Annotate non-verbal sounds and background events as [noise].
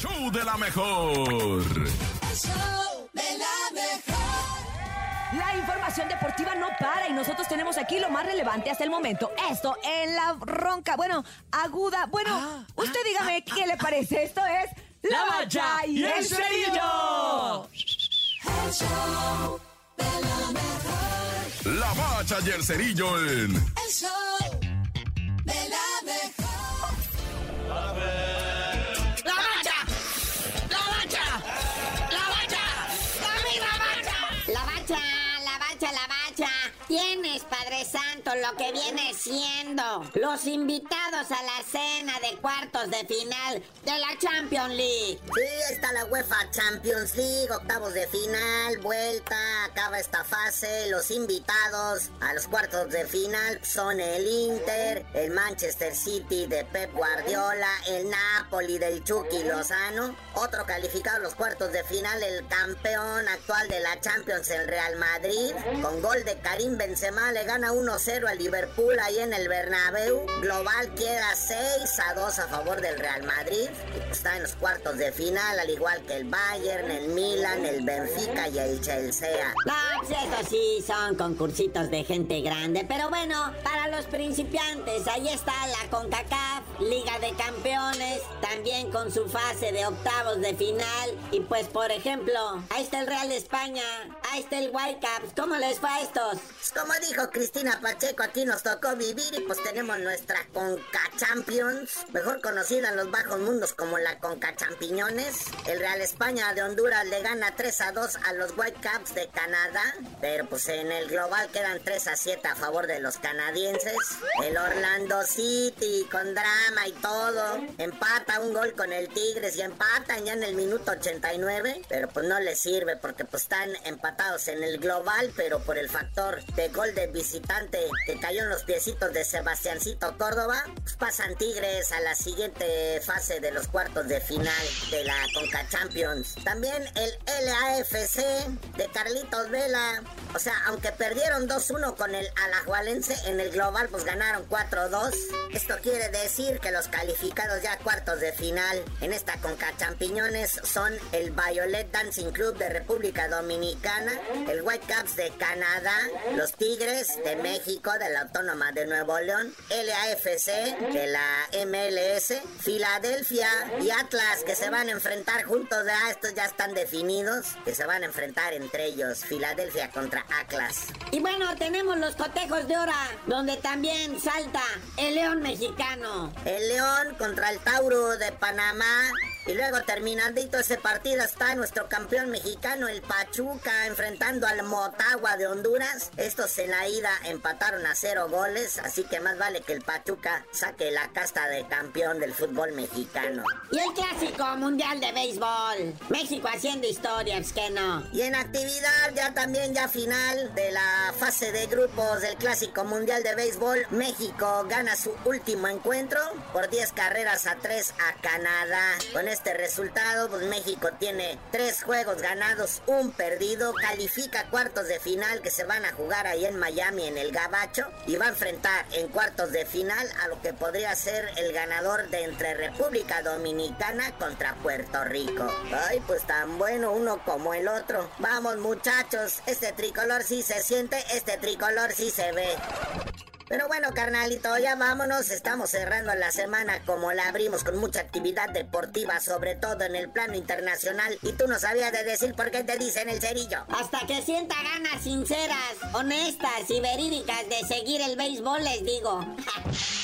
show de la mejor. El show de la mejor. La información deportiva no para y nosotros tenemos aquí lo más relevante hasta el momento. Esto en la ronca, bueno, aguda. Bueno, usted dígame qué le parece. Esto es La Bacha y el Cerillo. El show de la mejor. La bacha y el cerillo en El show Tienes, Padre Santo, lo que viene siendo los invitados a la cena de cuartos de final de la Champions League. Sí, está la UEFA Champions League, octavos de final, vuelta, acaba esta fase. Los invitados a los cuartos de final son el Inter, el Manchester City de Pep Guardiola, el Napoli del Chucky Lozano. Otro calificado a los cuartos de final, el campeón actual de la Champions, el Real Madrid. Con gol de Karim Benzema le gana 1-0 al Liverpool ahí en el Bernabéu. Global queda 6 a 2 a favor del Real Madrid. Está en los cuartos de final, al igual que el Bayern, el Milan, el Benfica y el Chelsea. No, pues estos sí son concursitos de gente grande. Pero bueno, para los principiantes, ahí está la CONCACAF, Liga de Campeones, también con su fase de octavos de final. Y pues, por ejemplo, ahí está el Real España, ahí está el Whitecaps. ¿Cómo les fue a estos? Pues como dijo Cristina Pacheco, aquí nos tocó vivir y pues tenemos nuestra Conca Champions, mejor conocida en los bajos mundos como la Conca Champiñones. El Real España de Honduras le gana 3 a 2 a los Whitecaps de Canadá, pero pues en el global quedan 3 a 7 a favor de los canadienses. El Orlando City con drama y todo, empata un gol con el Tigres y empatan ya en el minuto 89, pero pues no les sirve porque pues están empatados en el global, pero por el factor de gol de visitante que cayó en los piecitos de Sebastiancito Córdoba, pues pasan Tigres a la siguiente fase de los cuartos de final de la Conca Champions. También el LAFC de Carlitos Vela. O sea, aunque perdieron 2-1 con el Alajualense en el global, pues ganaron 4-2. Esto quiere decir que los calificados ya a cuartos de final en esta Conca Champiñones son el Violet Dancing Club de República Dominicana, el Whitecaps de Canadá, los Tigres de México, de la Autónoma de Nuevo León, LAFC de la MLS, Filadelfia y Atlas que se van a enfrentar juntos. Ya estos ya están definidos, que se van a enfrentar entre ellos. Filadelfia contra Atlas. Y bueno, tenemos los cotejos de hora, donde también salta el león mexicano. El León contra el Tauro de Panamá. Y luego terminandito ese partido está nuestro campeón mexicano, el Pachuca, enfrentando al Motagua de Honduras. Estos en la ida empataron a cero goles, así que más vale que el Pachuca saque la casta de campeón del fútbol mexicano. Y el clásico mundial de béisbol. México haciendo historias, que no. Y en actividad ya también ya final de la fase de grupos del Clásico Mundial de Béisbol, México gana su último encuentro por 10 carreras a 3 a Canadá. Con este resultado, pues México tiene 3 juegos ganados, un perdido, califica cuartos de final que se van a jugar ahí en Miami en el Gabacho y va a enfrentar en cuartos de final a lo que podría ser el ganador de entre República Dominicana contra Puerto Rico. Ay, pues tan bueno uno como el otro. Vamos muchachos, este tricolor sí se siente, este tricolor sí se ve. Pero bueno, carnalito, ya vámonos. Estamos cerrando la semana como la abrimos con mucha actividad deportiva, sobre todo en el plano internacional. Y tú no sabías de decir por qué te dicen el cerillo. Hasta que sienta ganas sinceras, honestas y verídicas de seguir el béisbol, les digo. [laughs]